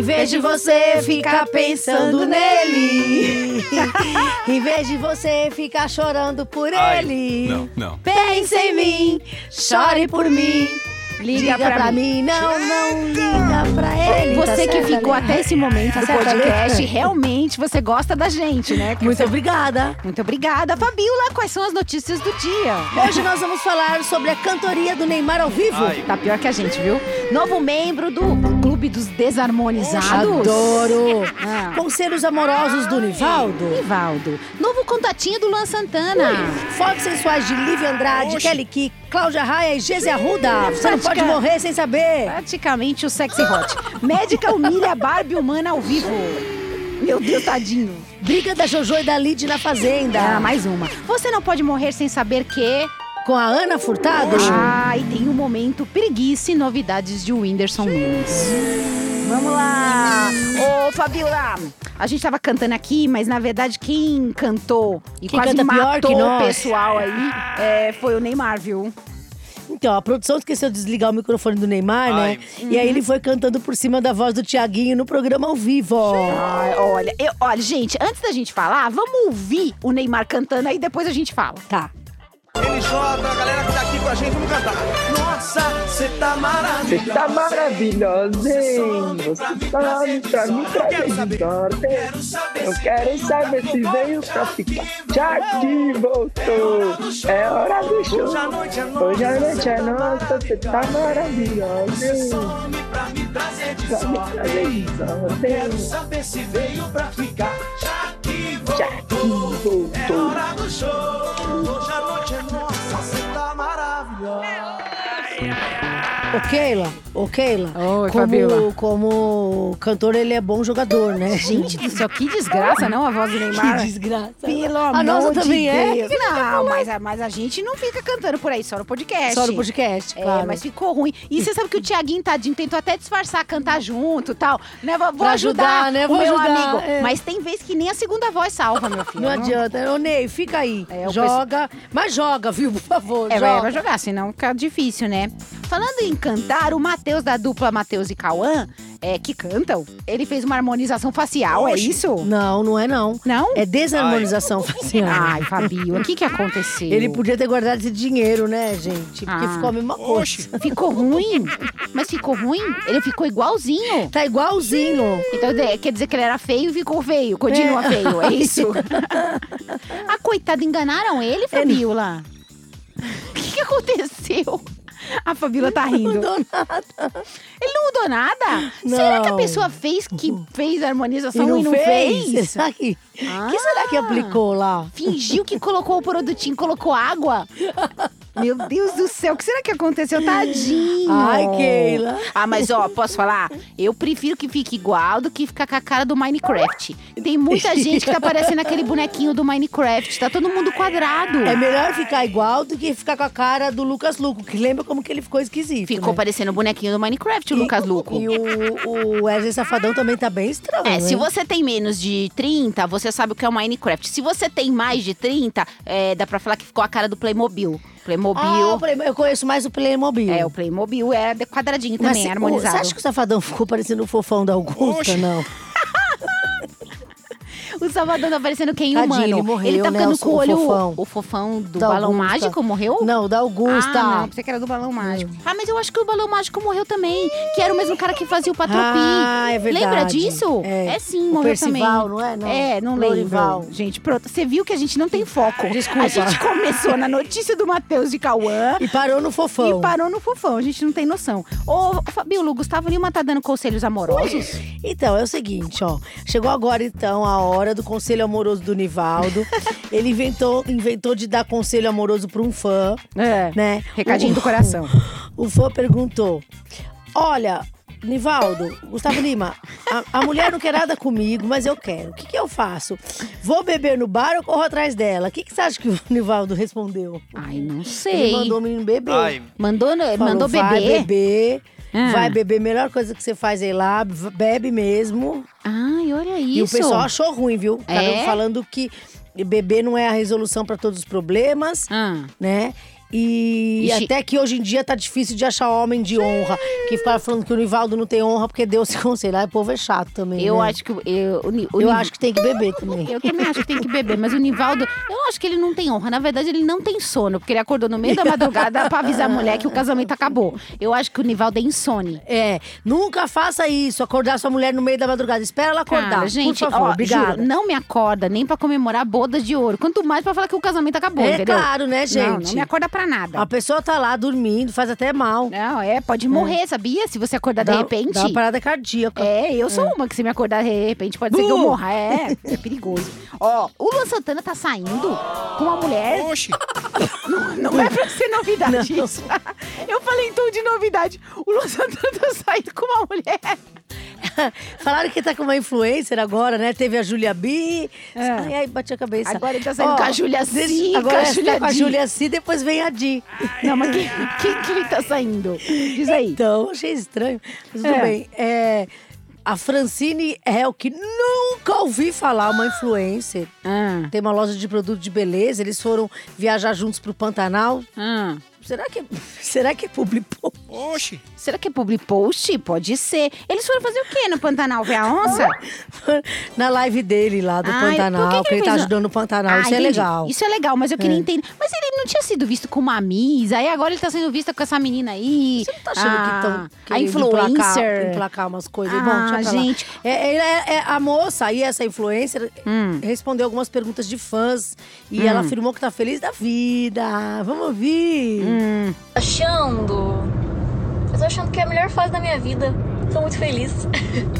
Em vez de você ficar pensando nele. em vez de você ficar chorando por Ai, ele. Não, não. Pense em mim, chore por mim. Liga pra mim. Não, não liga pra ele. Tá Você que certa, ficou né? até esse momento Tá do certa, podcast, realmente você gosta da gente, né? Muito obrigada. Muito obrigada. Fabiola, quais são as notícias do dia? Hoje nós vamos falar sobre a cantoria do Neymar ao vivo. Ai. Tá pior que a gente, viu? Novo membro do Clube dos Desarmonizados. Adoro. Ah. Conselhos amorosos do Nivaldo. Nivaldo. Novo contatinho do Luan Santana. Fotos sensuais de Lívia Andrade, Kelly Key, Cláudia Raia e Geze Arruda. Você não pode morrer sem saber. Praticamente o sexy hot. Médica humilha Barbie humana ao vivo. Meu Deus, tadinho. Briga da Jojo e da Lid na Fazenda. Ah, mais uma. Você não pode morrer sem saber que... Com a Ana Furtado. Ah, e tem o momento preguiça e novidades de Whindersson Nunes. Vamos lá! Ô, Fabiola, a gente tava cantando aqui, mas na verdade quem cantou e Quem quase canta pior matou que o pessoal aí é, foi o Neymar, viu? Então, a produção esqueceu de desligar o microfone do Neymar, né? Ai. E aí ele foi cantando por cima da voz do Tiaguinho no programa ao vivo. Ai, olha, eu- olha, gente, antes da gente falar, vamos ouvir o Neymar cantando aí depois a gente fala. Tá. NJ, a galera que tá aqui com a gente, vamos cantar. Nossa, cê tá maravilhosa. Você tá maravilhosa, hein? Você tá me pra me trazer de ordem. Eu quero saber se veio pra ficar. Já que voltou, é hora do show. Hoje a noite é nossa. é você tá maravilhosa, hein? Pra me trazer de Pra sorte. Quero saber se veio pra ficar. Já que voltou, é hora do show. Ô, Keila, ô, Keila. Oi, como, Fabiola. como cantor, ele é bom jogador, né? Gente do céu, que desgraça, não? A voz do Neymar. Que desgraça. Pelo A amor nossa de também é. Deus. Não, mas a, mas a gente não fica cantando por aí, só no podcast. Só no podcast, É, claro. mas ficou ruim. E você sabe que o Tiaguinho, tadinho, tentou até disfarçar, cantar junto e tal. Né? Vou Pra ajudar, né? o Vou meu ajudar, amigo. é. Mas tem vez que nem a segunda voz salva, meu filho. Não adianta. Ô, Ney, fica aí. É, o joga. Mas joga, viu, por favor. É, joga. vai jogar, senão fica difícil, né? Falando em cantar, o Matheus da dupla Matheus e Cauã, é, que cantam, ele fez uma harmonização facial, é isso? Não, não é não. Não? É desarmonização facial. Ai, Fabio, o que que aconteceu? Ele podia ter guardado esse dinheiro, né, gente? Porque Ah. ficou a mesma coisa. Ficou ruim? Mas ficou ruim? Ele ficou igualzinho. Tá igualzinho. Então quer dizer que ele era feio e ficou feio. Continua É. feio, é isso? ah, coitado, enganaram ele, Fabiola? O que, que aconteceu? A Fabiola tá rindo. Não mudou nada. Ele não mudou nada? Será que a Não. pessoa fez que fez a E harmonização não, e não fez? fez? Será que, Ah. que será que aplicou lá? Fingiu que colocou o produtinho, colocou água? Meu Deus do céu, o que será que aconteceu? Tadinho. Ai, Keila. Ah, mas ó, posso falar? Eu prefiro que fique igual do que ficar com a cara do Minecraft. Tem muita gente que tá parecendo aquele bonequinho do Minecraft. Tá todo mundo quadrado. É melhor ficar igual do que ficar com a cara do Lucas Luco, que lembra como que ele ficou esquisito. Ficou né? parecendo o bonequinho do Minecraft, o E- Lucas Luco. E o, o Wesley Safadão também tá bem estranho. É, se hein? você tem menos de 30, você sabe o que é o Minecraft. Se você tem mais de 30, é, dá pra falar que ficou a cara do Playmobil. Playmobil. Ah, o Playmobil- eu conheço mais o Playmobil. É, o Playmobil é de quadradinho Mas também, se- harmonizado. Você acha que o Safadão ficou parecendo o fofão da Augusta? Não. O Salvador tá parecendo quem Tadinho, humano? ele morreu, tá né, ficando com o olho. fofão. O fofão do Da balão Augusta. mágico morreu? Não, da Augusta. Ah, não, pensei que era do balão mágico. Ah, mas eu acho que o balão mágico morreu também. Que era o mesmo cara que fazia o Patropi. Ah, é verdade. Lembra disso? É. sim, O morreu Percival, também. não é? Não. É, não Lorival. lembro. Gente, pronto. Você viu que a gente não tem foco. Desculpa. A gente começou na notícia do Matheus de Cauã. E parou no fofão. E parou no fofão, a gente não tem noção. Ô, Fabiola, o Gustavo Lima tá dando conselhos amorosos? Então, é o seguinte, ó. Chegou agora, então, a hora do conselho amoroso do Nivaldo. Ele inventou, inventou de dar conselho amoroso pra um fã, É. né? Recadinho O- do coração. O fã perguntou: Olha, Nivaldo, Gustavo Lima, a, a mulher não quer nada comigo, mas eu quero. O que, que eu faço? Vou beber no bar ou corro atrás dela? O que, que você acha que o Nivaldo respondeu? Ai, não Ele sei. mandou o menino beber. Ai, Mandou, Falou, mandou Vai beber? beber. Ah. Vai beber, melhor coisa que você faz é ir lá, bebe mesmo. Ai, olha isso. E o pessoal achou ruim, viu? Cada um É? falando que beber não é a resolução para todos os problemas, Ah. né? E Ixi. até que hoje em dia tá difícil de achar homem de honra. Que ficaram falando que o Nivaldo não tem honra porque Deus se conselha. O povo é chato também. Eu né? acho que. Eu, Eu Ni- acho que tem que beber também. Eu também acho que tem que beber, mas o Nivaldo, eu não acho que ele não tem honra. Na verdade, ele não tem sono, porque ele acordou no meio da madrugada pra avisar a mulher que o casamento acabou. Eu acho que o Nivaldo é insone. É, nunca faça isso, acordar sua mulher no meio da madrugada. Espera ela acordar, Cara, gente, por favor, ó, obrigada. juro, não me acorda nem pra comemorar bodas de ouro. Quanto mais pra falar que o casamento acabou, É entendeu? claro, né, Não, gente? não me acorda pra nada. A pessoa tá lá dormindo, faz até mal. Não, é, pode morrer, sabia? Se você acordar de Dá- repente. Dá uma parada cardíaca. É, eu sou uma que se me acordar de repente pode ser que eu Bu! morra. É, é perigoso. Ó, o Luan Santana tá saindo com uma mulher. Oxi. Não é pra ser novidade Não. isso. Eu falei em tom de novidade. O Luan Santana tá saindo com uma mulher. Falaram que tá com uma influencer agora, né? Teve a Júlia B. É. Ai, ai, bati a cabeça. Agora ele tá saindo com a Júlia deixa- Si, Agora com a tá com a Di. Júlia Si, depois vem a Di. Não, mas quem, quem que ele tá saindo? Diz aí. Então, achei estranho. Mas tudo É. bem. É, a Francine Hel, que nunca ouvi falar, uma influencer. Ah, Tem uma loja de produto de beleza. Eles foram viajar juntos pro Pantanal. ah. Será que, será que é publicou? Oxi. Será que é public post? Pode ser. Eles foram fazer o quê no Pantanal? Ver a onça? Na live dele lá do Ai, Pantanal, que que, que ele ele tá ajudando o Pantanal. Ah, Isso é entendi. legal. Isso é legal, mas eu queria É. entender. Mas ele não tinha sido visto com uma Miss, aí agora ele tá sendo visto com essa menina aí. Você não tá achando que estão Ah, A influencer. Emplacar, umas coisas. Ah, Bom, deixa lá. gente. É, é, é, é, a moça aí, essa influencer, Hum. respondeu algumas perguntas de fãs. E ela afirmou que tá feliz da vida. Vamos ouvir. Hum. Achando. Eu tô achando que é a melhor fase da minha vida. Tô muito feliz.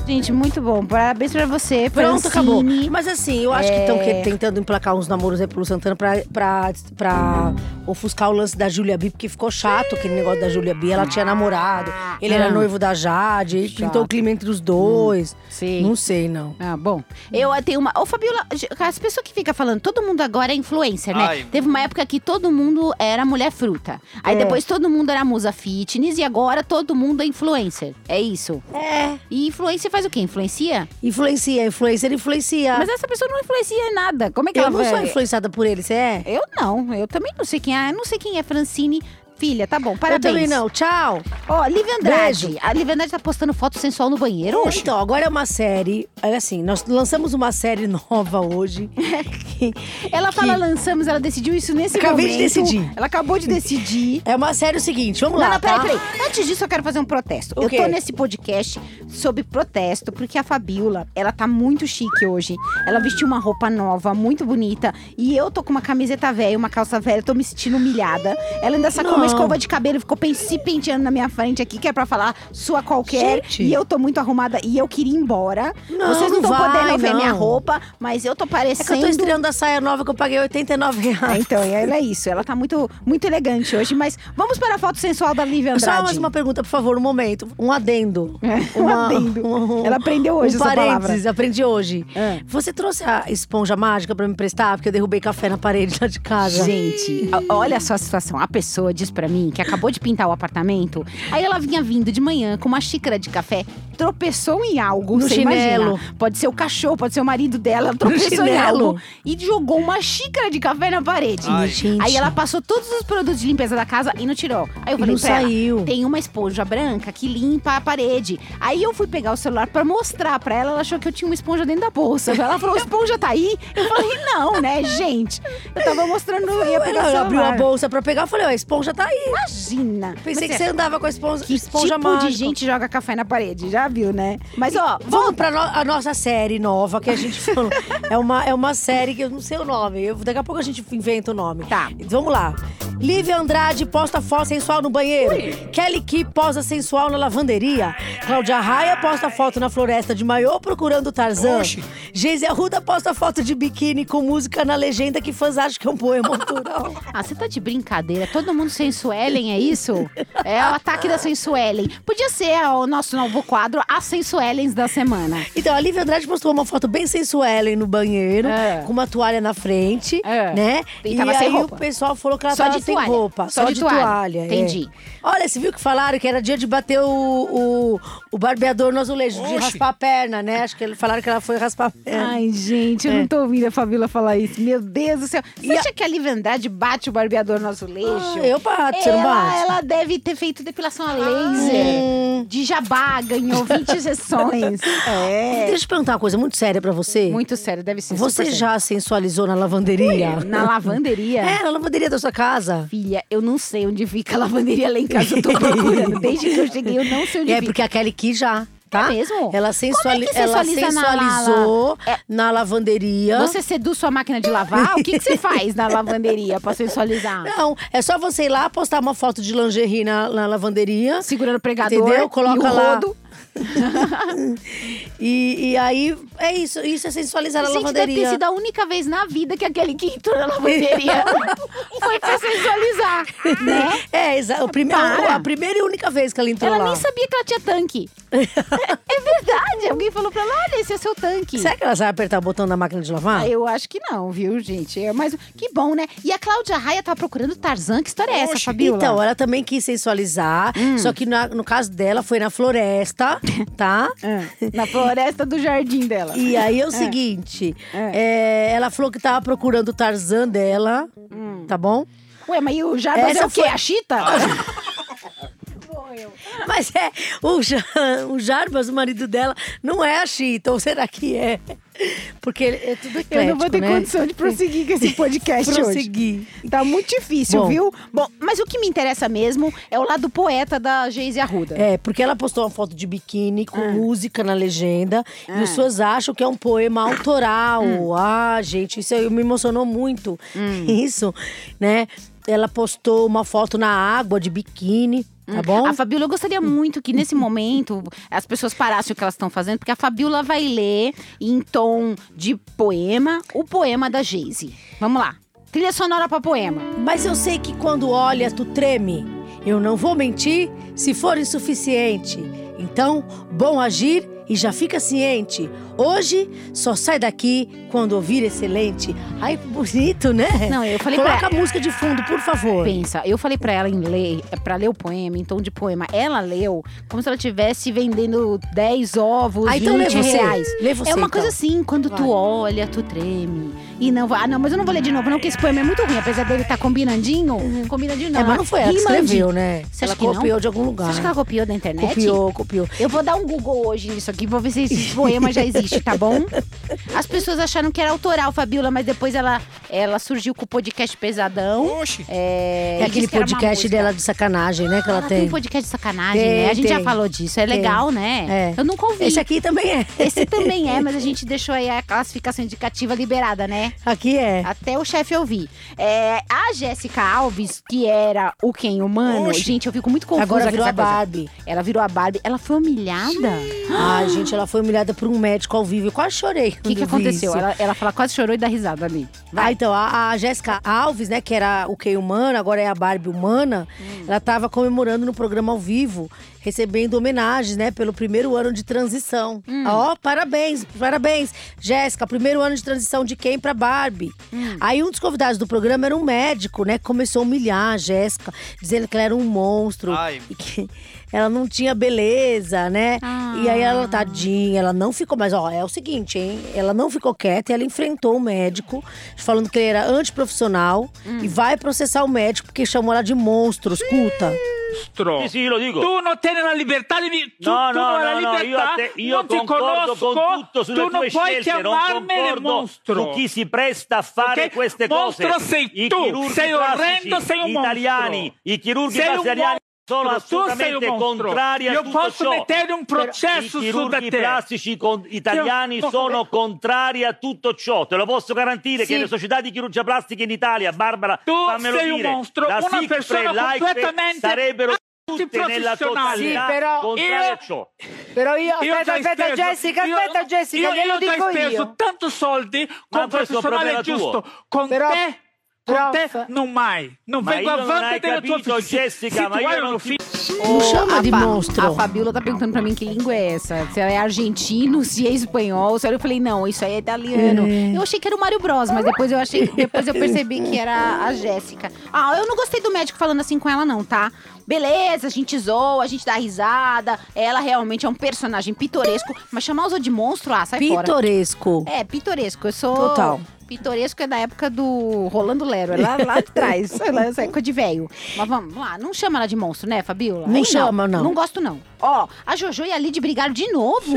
Gente, muito bom. Parabéns pra você, Pronto, acabou. Francine. Mas assim, eu acho que estão tentando emplacar uns namoros aí pro Lu Santana pra, pra, pra ofuscar o lance da Julia B, porque ficou chato aquele negócio da Julia B. Ela tinha namorado, ele era Ah. noivo da Jade, e pintou Chato. o clima entre os dois. Sim. Não sei, não. Ah, bom. Eu tenho uma. Ô, Fabiola, as pessoas que ficam falando, todo mundo agora é influencer, né? Ai. Teve uma época que todo mundo era mulher fruta. Aí É. depois todo mundo era musa fitness e agora todo mundo é influencer. É isso. É. E influencer faz o quê? Influencia? Influencia, influencer influencia. Mas essa pessoa não influencia em nada. Como é que eu ela não sou vai- influenciada por ele, você é? Eu não. Eu também não sei quem é. Eu não sei quem é Francine. Filha, tá bom. Parabéns. Eu também não. Tchau. Ó, Lívia Andrade. Beijo. A Lívia Andrade tá postando foto sensual no banheiro hoje. Então, agora é uma série. É assim, nós lançamos uma série nova hoje. que- Ela fala que- lançamos, ela decidiu isso nesse Acabei de momento. decidir. Ela acabou de decidir. É uma série o seguinte, vamos Não, lá, não, peraí, tá? peraí. Antes disso, eu quero fazer um protesto. O eu tô nesse podcast sobre protesto, porque a Fabiola, ela tá muito chique hoje. Ela vestiu uma roupa nova, muito bonita. E eu tô com uma camiseta velha, uma calça velha, tô me sentindo humilhada. Ela ainda sacou. Escova de cabelo ficou se penteando na minha frente aqui, que é pra falar sua qualquer. Gente. E eu tô muito arrumada e eu queria ir embora. Não, Vocês não não estão podendo ver não. minha roupa, mas eu tô É parecendo. que eu tô estreando a saia nova que eu paguei 89 É, reais. então, e ela é isso. Ela tá muito, muito elegante hoje. Mas vamos para a foto sensual da Lívia Andrade. Só mais uma pergunta, por favor, um momento. Um adendo. É, um adendo. Ela aprendeu hoje um essa parênteses, aprendi hoje. É. Você trouxe a esponja mágica pra me emprestar? Porque eu derrubei café na parede lá de casa. Gente, olha só a situação. A pessoa diz pra mim que acabou de pintar o apartamento. Aí ela vinha vindo de manhã com uma xícara de café, tropeçou em algo. No você chinelo. imagina. Pode ser o cachorro, pode ser o marido dela. Tropeçou em chinelo. algo e jogou uma xícara de café na parede. Ai. Aí ela passou todos os produtos de limpeza da casa e não tirou. Aí eu falei não pra ela, saiu. tem uma esponja branca que limpa a parede. Aí eu fui pegar o celular pra mostrar pra ela, ela achou que eu tinha uma esponja dentro da bolsa. Ela falou, esponja tá aí? Eu falei, não, né, gente? Eu tava mostrando, eu ia pegar o Ela abriu a celular. bolsa pra pegar, eu falei, ó, a esponja tá aí. Imagina. Pensei Mas que é, você andava com a esponja, Que esponja tipo mágica. de gente joga café na parede, já viu, né? Mas ó, Vamos pra no- a nossa série nova que a gente falou. é, uma, é uma série que eu não sei o nome. Eu- daqui a pouco a gente inventa o nome. Tá. Vamos lá. Lívia Andrade posta foto sensual no banheiro. Kelly Key posa sensual na lavanderia. Cláudia Raia posta foto na floresta de maiô procurando Tarzan. Oxi. Geise Arruda posta foto de biquíni com música na legenda que fãs acham que é um poema autoral. Ah, você tá de brincadeira? Todo mundo sensuelen, é isso? É o ataque da sensuelen. Podia ser o nosso novo quadro, As Sensuelens da Semana. Então, a Lívia Andrade postou uma foto bem sensuela no banheiro, É. com uma toalha na frente, É. né? E E, tava aí sem roupa. o pessoal falou que ela Só tava de sem toalha. roupa, só, de, toalha. é. Entendi. Olha, você viu que falaram que era dia de bater o, o, o barbeador no azulejo, de Oxi. raspar a perna, né? Acho que eles falaram que ela foi raspar a perna. Ai, gente, eu É. não tô ouvindo a Fabíola falar isso. Meu Deus do céu. Você E a- acha que a Livre Andrade bate o barbeador no azulejo? Ah, eu bato, você não ela, bate? ela deve ter feito depilação a laser. Hum. De jabá, ganhou 20 sessões. É. Deixa eu perguntar uma coisa muito séria pra você. Muito sério, deve ser. Você já sensualizou na lavanderia? Na lavanderia? É, na lavanderia da sua casa. Filha, eu não sei onde fica a lavanderia lá em casa. Eu tô procurando. Desde que eu cheguei, eu não sei onde É fica. porque a Kelly Key já, tá? É mesmo? Ela, sensuali Como é ela sensualiza na- na- sensualizou É. na lavanderia. Você seduz sua máquina de lavar? O que, que você faz na lavanderia pra sensualizar? Não, é só você ir lá postar uma foto de lingerie na, na lavanderia. Segurando o pregador Entendeu? Coloca e o lá. E, e aí, é isso. Isso é sensualizar Gente, deve ter lavanderia. sido a única vez na vida que aquele que entrou na lavanderia foi pra sensualizar, né? É, exa- o prime- Para. a primeira e única vez que ela entrou Ela lá. nem sabia que ela tinha tanque. é verdade. Alguém falou pra ela, olha, esse é seu tanque. Será que ela sabe apertar o botão da máquina de lavar? Ah, eu acho que não, viu, gente? É, Mas que bom, né? E a Cláudia Raia tá procurando Tarzan. Que história é essa, Oxe. Fabiola? Então, ela também quis sensualizar, Hum. só que na- no caso dela foi na floresta, tá? Ah, na floresta do jardim dela. E aí é o seguinte, é, ela falou que tava procurando o Tarzan dela, Hum. tá bom? Ué, mas e o Jarbas Essa é o quê? foi- A Chita? Mas é, o, o Jarbas, o marido dela, não é a Chita, ou será que é? Porque é tudo eclético, Eu não vou ter né? condição de prosseguir com esse podcast hoje. Prosseguir. Tá muito difícil, Bom. viu? Bom, mas o que me interessa mesmo é o lado poeta da Geise Arruda. É, porque ela postou uma foto de biquíni com Ah. música na legenda. E os fãs acham que é um poema autoral. Hum. Ah, gente, isso aí me emocionou muito. Isso, né? Ela postou uma foto na água de biquíni, tá bom? Hum. A Fabiola, eu gostaria muito que nesse momento as pessoas parassem o que elas estão fazendo, porque a Fabiola vai ler em tom de poema o poema da Geise. Vamos lá. Trilha sonora pra poema. Mas eu sei que quando olha, tu treme. Eu não vou mentir se for insuficiente. Então, bom agir e já fica ciente. Hoje, só sai daqui quando ouvir excelente. Ai, bonito, né? Não, eu falei Coloca pra- a música de fundo, por favor. Pensa, eu falei pra ela em ler, é pra ler o poema, em tom de poema. Ela leu como se ela estivesse vendendo 10 ovos, Ah, então 20 lê você. reais. Lê você, é uma então. coisa assim, quando tu olha, tu treme. E não vai. Ah, não, mas eu não vou ler de novo, não, porque esse poema é muito ruim. Apesar dele estar combinandinho, combinandinho não. é, mas não foi ela que escreveu, né? Você ela acha que não? copiou de algum Você lugar. acha que ela copiou da internet? Copiou, copiou. Eu vou dar um Google hoje nisso aqui, vou ver se esse poema já existe, tá bom? As pessoas acharam que era autoral, Fabiola, mas depois ela, ela surgiu com o podcast Pesadão. Oxi. É, É aquele podcast dela de sacanagem, né? Que ela, Ela tem. tem um podcast de sacanagem, Tem, né? A gente já tem. falou disso. É Tem. legal, né? É. Eu nunca ouvi. Esse aqui também é. Esse também é, mas a gente deixou aí a classificação indicativa liberada, né? Aqui é. Até o chefe ouvir. É, a Jéssica Alves, que era o quem humano, Oxi. gente, eu fico muito confusa Agora com virou essa a coisa. Barbie. Ela virou a Barbie. Ela foi humilhada? Ai, gente, ela foi humilhada por um médico ao vivo. Eu quase chorei. O que, que aconteceu? Ela, ela fala, quase chorou e dá risada ali. Ah, então, a, a Jéssica Alves, né, que era o Key humano, agora é a Barbie humana, Hum. ela tava comemorando no programa ao vivo, recebendo homenagens, né, pelo primeiro ano de transição. Hum. Ó, parabéns, parabéns. Jéssica, primeiro ano de transição de quem pra Barbie. Hum. Aí um dos convidados do programa era um médico, né, que começou a humilhar a Jéssica, dizendo que ela era um monstro. Ai. E que ela não tinha beleza, né? E aí ela, tadinha, ela não ficou. Mas, ó, é o seguinte, hein? Ela não ficou quieta e ela enfrentou o médico, falando que ele era antiprofissional e vai processar o médico porque chamou ela de monstro. Escuta. Sì, sì, lo dico. Tu non tieni la libertà di mi- tu, No, tu no, non hai no, no, io, a te- io non ti concordo conosco, con tutto sulle tu non puoi scelte, concordo mostro. su chi si presta a fare Ok? queste cose. Mostro sei I tu, sei orrendo, sei un italiani, mostro. i chirurghi Sei un brasiliani sono assolutamente un contrari a Io tutto posso ciò. mettere un processo I su da chirurghi te. plastici con- italiani Io- sono contrari a tutto ciò. Te lo posso garantire Sì. che le società di chirurgia plastica in Italia, Barbara, Tu fammelo sei un dire, mostro, la una Sick persona completamente sarebbero tutte nella totalità Sì, però io- a ciò. Però io, Io aspetta, aspetta speso- Jessica, io- aspetta Jessica, io, glielo io dico hai speso io. tanto soldi con un professionale problema tuo. giusto. Con Però- te con te non mai. Non Ma vengo della tua capito. Jessica, ma io non ti- figlio Não chama a de monstro. A Fabiola tá perguntando pra mim que língua é essa. Se ela é argentino, se é espanhol. Se eu falei, não, isso aí é italiano. Eu achei que era o Mário Bros, mas depois eu achei, depois eu percebi que era a Jéssica. Ah, eu não gostei do médico falando assim com ela, não, tá? Beleza, a gente zoa, a gente dá risada. Ela realmente é um personagem pitoresco, mas chamar os outros de monstro, ah, sai fora. Pitoresco. É, pitoresco. Eu sou. Total. Pitoresco é da época do Rolando Lero, é lá, lá atrás. É época de velho. Mas vamos lá, não chama ela de monstro, né, Fabiola? Não Aí chama, não. Não gosto, não. Ó, a Jojo e a Lid brigaram de novo.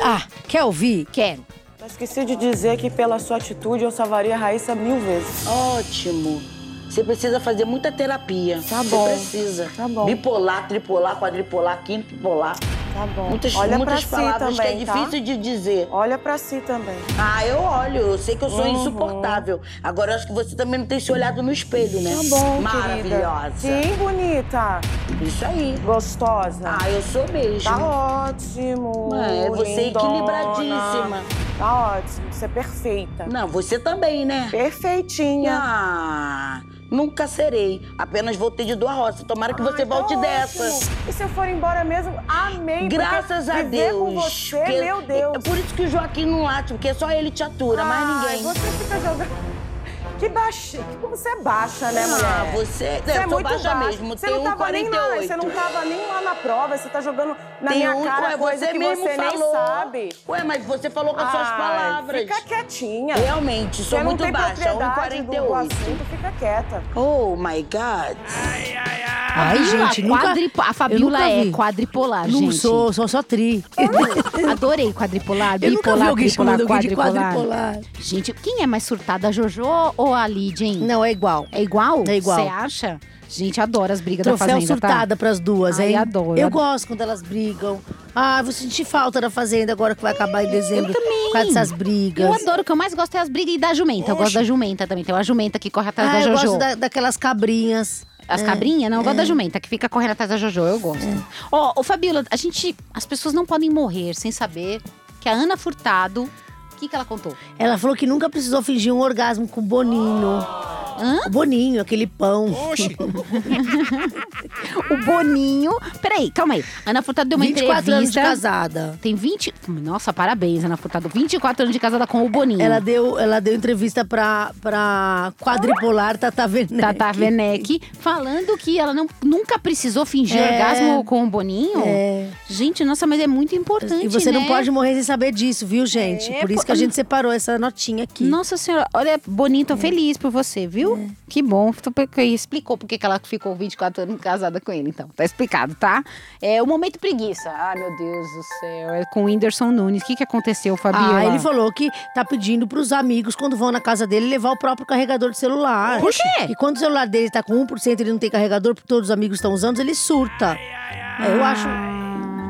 Ah, quer ouvir? Quero. Esqueci de dizer que pela sua atitude eu salvaria a Raíssa mil vezes. Ótimo. Você precisa fazer muita terapia. Tá bom. Você precisa. Tá bom. Bipolar, tripolar, quadripolar, quintupolar. Tá bom. Muitas, Olha muitas pra palavras si também, que é tá? difícil de dizer. Olha pra si também. Ah, eu olho. Eu sei que eu sou Uhum. insuportável. Agora eu acho que você também não tem se olhado no espelho, né? Tá bom, Maravilhosa. querida. Sim, bonita. Isso aí. Gostosa. Ah, eu sou mesmo. Tá ótimo. É, você é lindona. equilibradíssima. Tá ótimo. Você é perfeita. Não, você também, né? Perfeitinha. Ah, nunca serei. Apenas voltei de duas roças. Tomara que você Ai, tá volte dessa. ótimo. E se eu for embora mesmo, porque Graças a Deus. com você, Porque- meu Deus. É por isso que o Joaquim não late, porque só ele te atura, mais Ai, ninguém. Você fica jogando. Que baixinho. Como você é baixa, né, Ah, mulher? você- Você eu é sou muito baixa baixa. mesmo, Você tenho não tava nem lá, 1,48. você não tava nem lá na prova, você tá jogando na Tem minha um- cara Ué, coisa você que mesmo você falou. nem sabe. Ué, mas você falou com as suas Ai, palavras. Fica quietinha. Realmente, sou você não muito tem baixa, propriedade do, do 1,48. assunto, fica quieta. Oh my God. Ai, gente, a, nunca... quadripo- a eu Fabiola é quadripolar, Não gente. sou, sou só tri. Adorei quadripolar, Eu nunca vi bipolar, alguém tripolar, quadripolar. quadripolar. Gente, quem é mais surtada, a Jojo ou a Lid, hein? Não, é igual. É igual? É igual. Você acha? Gente, adoro as brigas da Troféu Fazenda, tá? surtada pras duas, Ai, hein? adoro. Eu gosto quando elas brigam. Ah, vou sentir falta da Fazenda agora que vai acabar em dezembro. Eu também. Causa dessas brigas. Eu adoro, o que eu mais gosto é as brigas e da jumenta. Eu gosto da jumenta também. Tem uma jumenta que corre atrás Ah, da eu Jojo. gosto da- daquelas cabrinhas. As É, cabrinhas? Não, eu gosto é. da jumenta, que fica correndo atrás da Jojo. Eu gosto. Ó, ô Fabiola, a gente. As pessoas não podem morrer sem saber que a Ana Furtado. O que, que ela contou? Ela falou que nunca precisou fingir um orgasmo com o Boninho. Hã? O Boninho, aquele pão. Oxi. O Boninho. Peraí, calma aí. Ana Furtado deu uma 24 anos de entrevista. casada. Tem 20. Nossa, parabéns, Ana Furtado. 24 anos de casada com o Boninho. Ela deu, ela deu entrevista pra, pra quadripolar Tata Werneck. Tata Werneck, falando que ela não, nunca precisou fingir É. orgasmo com o Boninho. É. Gente, nossa, mas é muito importante, E você não né? pode morrer sem saber disso, viu, gente? É, por isso que a gente separou essa notinha aqui. Nossa senhora, olha, Boninho, tô feliz por você, viu? Que bom. Porque Explicou por que que ela ficou 24 anos casada com ele, então. Tá explicado, tá? É o momento preguiça. Ai, meu Deus do céu. É com o Whindersson Nunes. O que que aconteceu, Fabiola? Ah, ele falou que tá pedindo pros amigos, quando vão na casa dele, levar o próprio carregador de celular. Por quê? E quando o celular dele tá com 1% e ele não tem carregador, porque todos os amigos estão usando, ele surta. É, eu acho.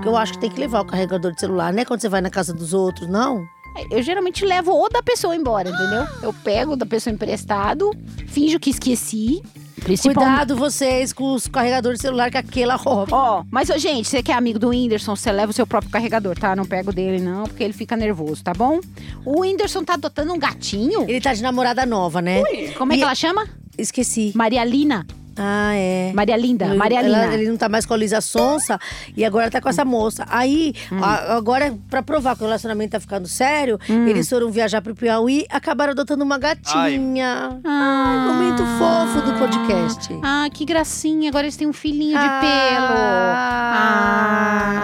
Eu acho que tem que levar o carregador de celular, né? Quando você vai na casa dos outros, não? Eu geralmente levo o da pessoa embora, entendeu? Eu pego da pessoa emprestado, finjo que esqueci. Principalmente. Cuidado vocês com os carregadores de celular que aquela rouba. Ó, mas, ô, gente, você que é amigo do Whindersson, você leva o seu próprio carregador, tá? Não pega o dele, não, porque ele fica nervoso, tá bom? O Whindersson tá adotando um gatinho? Ele tá de namorada nova, né? Como é E- que ela chama? Esqueci. Maria Lina. Ah, é. Maria Linda. Ele- Maria ela- Lina. ele não tá mais com a Luísa Sonsa e agora tá com essa moça. Aí, Hum. a- agora, pra provar que o relacionamento tá ficando sério, Hum. eles foram viajar pro Piauí acabaram adotando uma gatinha. Ai, momento fofo do podcast. Ah, que gracinha. Agora eles têm um filhinho de Ah. pelo.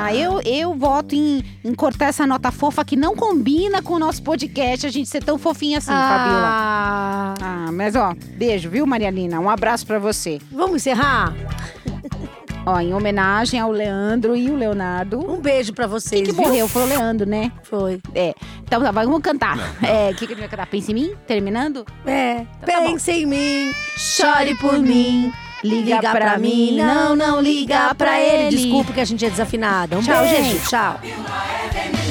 Ah, eu, eu voto em, em cortar essa nota fofa que não combina com o nosso podcast, a gente ser tão fofinha assim, Fabiola. Ah. Ah, mas ó, beijo, viu, Maria Lina? Um abraço pra você. Vamos encerrar? Ó, em homenagem ao Leandro e o Leonardo. Um beijo pra vocês. que viu? morreu foi o Leandro, né? Foi. É. Então tá, vamos cantar. É, o que, que a gente vai cantar? Pensa em mim? Terminando? É. tá bom. Pense em mim, Chore por mim. Liga, pra, mim. Não, não liga pra ele. Desculpa que a gente é desafinada. Um Tchau, beijo. gente. Tchau. é.